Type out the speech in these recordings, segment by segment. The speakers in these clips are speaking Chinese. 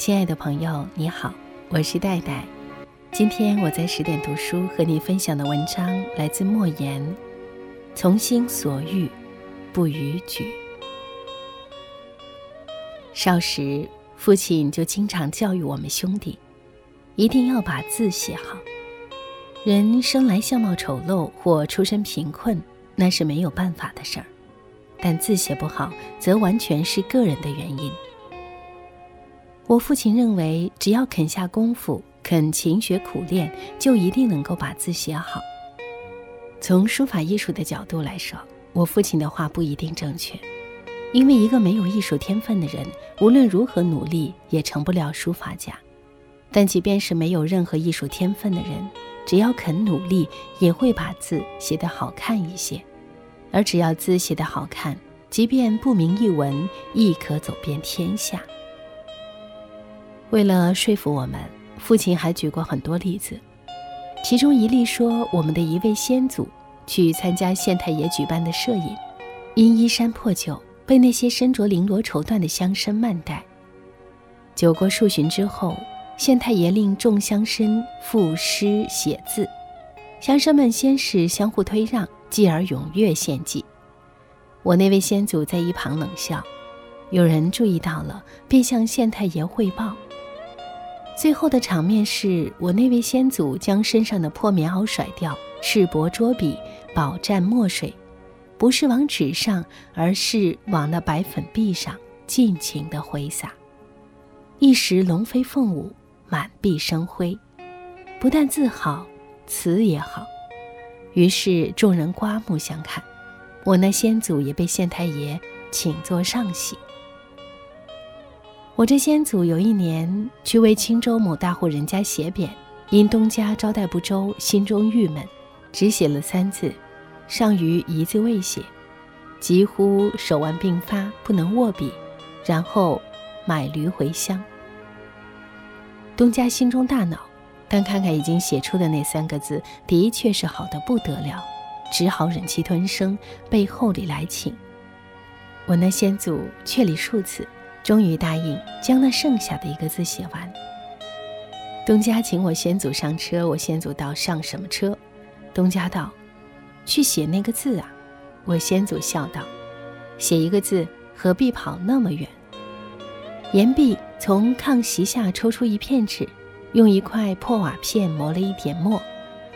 亲爱的朋友，你好，我是戴戴。今天我在十点读书和你分享的文章来自莫言，《从心所欲不逾矩》。少时，父亲就经常教育我们兄弟，一定要把字写好。人生来相貌丑陋或出身贫困，那是没有办法的事儿，但字写不好，则完全是个人的原因。我父亲认为，只要肯下功夫、肯勤学苦练，就一定能够把字写好。从书法艺术的角度来说，我父亲的话不一定正确，因为一个没有艺术天分的人，无论如何努力也成不了书法家。但即便是没有任何艺术天分的人，只要肯努力，也会把字写得好看一些。而只要字写得好看，即便不明一文，亦可走遍天下。为了说服我们，父亲还举过很多例子，其中一例说，我们的一位先祖去参加县太爷举办的摄影，因衣衫破旧，被那些身着绫罗绸缎的乡绅慢待。酒过数巡之后，县太爷令众乡绅赋诗写字，乡绅们先是相互推让，继而踊跃献计。我那位先祖在一旁冷笑，有人注意到了，便向县太爷汇报。最后的场面是我那位先祖将身上的破棉袄甩掉，赤膊捉笔，饱蘸墨水，不是往纸上，而是往那白粉壁上尽情地挥洒。一时龙飞凤舞，满壁生辉，不但字好，词也好，于是众人刮目相看。我那先祖也被县太爷请坐上席。我这先祖有一年去为青州某大户人家写匾，因东家招待不周，心中郁闷，只写了三字，上余一字未写，几乎手腕病发，不能握笔，然后买驴回乡。东家心中大恼，但看看已经写出的那三个字，的确是好的不得了，只好忍气吞声，背后里来请。我那先祖却理数次。终于答应将那剩下的一个字写完。东家请我先祖上车，我先祖道：“上什么车？”东家道：“去写那个字啊。”我先祖笑道：“写一个字何必跑那么远？”言毕，从炕席下抽出一片纸，用一块破瓦片磨了一点墨，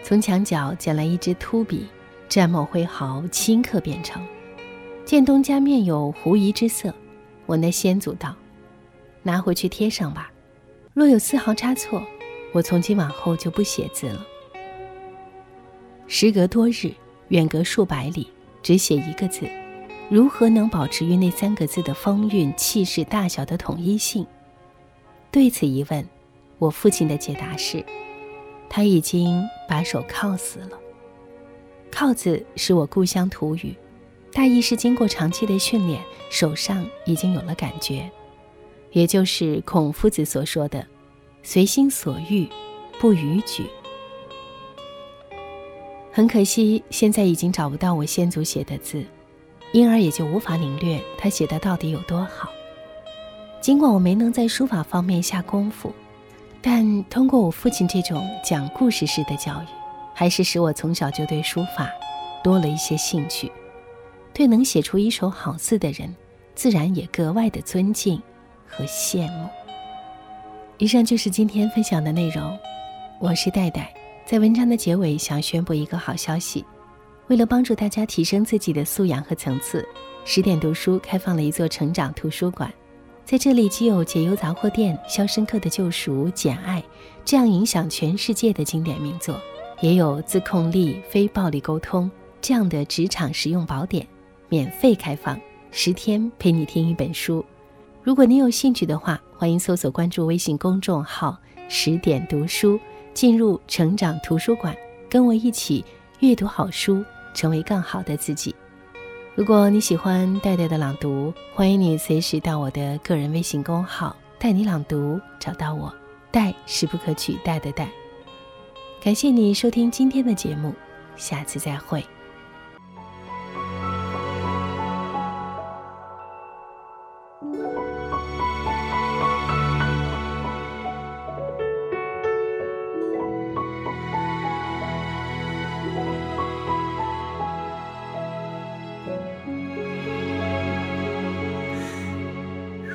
从墙角捡来一支秃笔，蘸墨挥毫，顷刻便成。见东家面有狐疑之色。我那先祖道：“拿回去贴上吧，若有丝毫差错，我从今往后就不写字了。”时隔多日，远隔数百里，只写一个字，如何能保持于那三个字的风韵、气势、大小的统一性？对此疑问，我父亲的解答是：他已经把手铐死了。铐字是我故乡土语。大意是经过长期的训练，手上已经有了感觉，也就是孔夫子所说的“随心所欲，不逾矩”。很可惜，现在已经找不到我先祖写的字，因而也就无法领略他写的到底有多好。尽管我没能在书法方面下功夫，但通过我父亲这种讲故事式的教育，还是使我从小就对书法多了一些兴趣。对能写出一手好字的人，自然也格外的尊敬和羡慕。以上就是今天分享的内容，我是戴戴。在文章的结尾，想宣布一个好消息：为了帮助大家提升自己的素养和层次，十点读书开放了一座成长图书馆。在这里，既有《解忧杂货店》《肖申克的救赎》《简爱》这样影响全世界的经典名作，也有《自控力》《非暴力沟通》这样的职场实用宝典。免费开放十天，陪你听一本书。如果你有兴趣的话，欢迎搜索关注微信公众号“十点读书”，进入成长图书馆，跟我一起阅读好书，成为更好的自己。如果你喜欢戴戴的朗读，欢迎你随时到我的个人微信公号“带你朗读”找到我。戴是不可取代的戴。感谢你收听今天的节目，下次再会。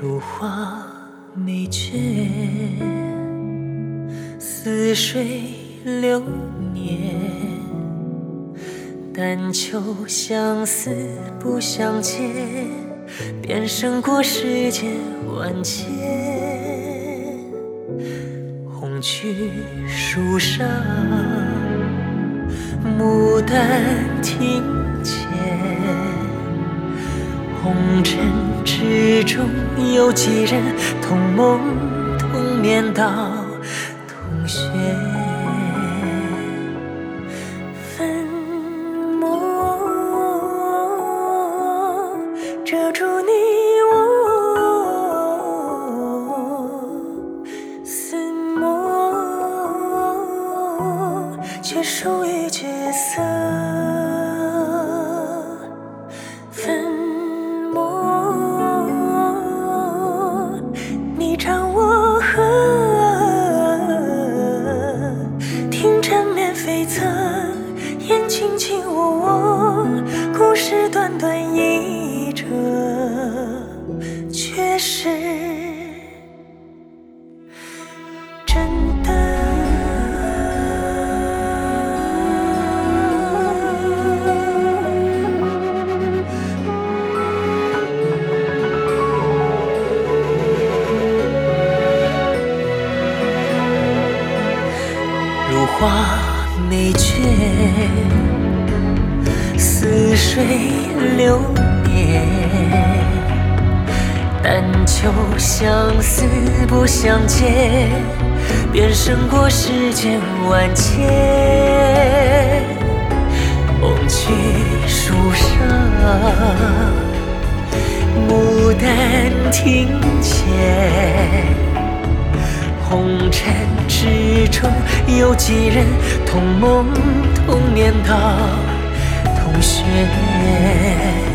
如花美眷，似水流年。但求相思不相见，便胜过世间万千。红去树上，牡丹亭。红尘之中有几人同梦同眠到同穴？粉墨？遮住你我似梦，却属于听缠绵悱恻，言情情我水流年。但求相思不相见，便胜过世间万千。红菊树上，牡丹亭前，红尘之中有几人同梦同年到同轩？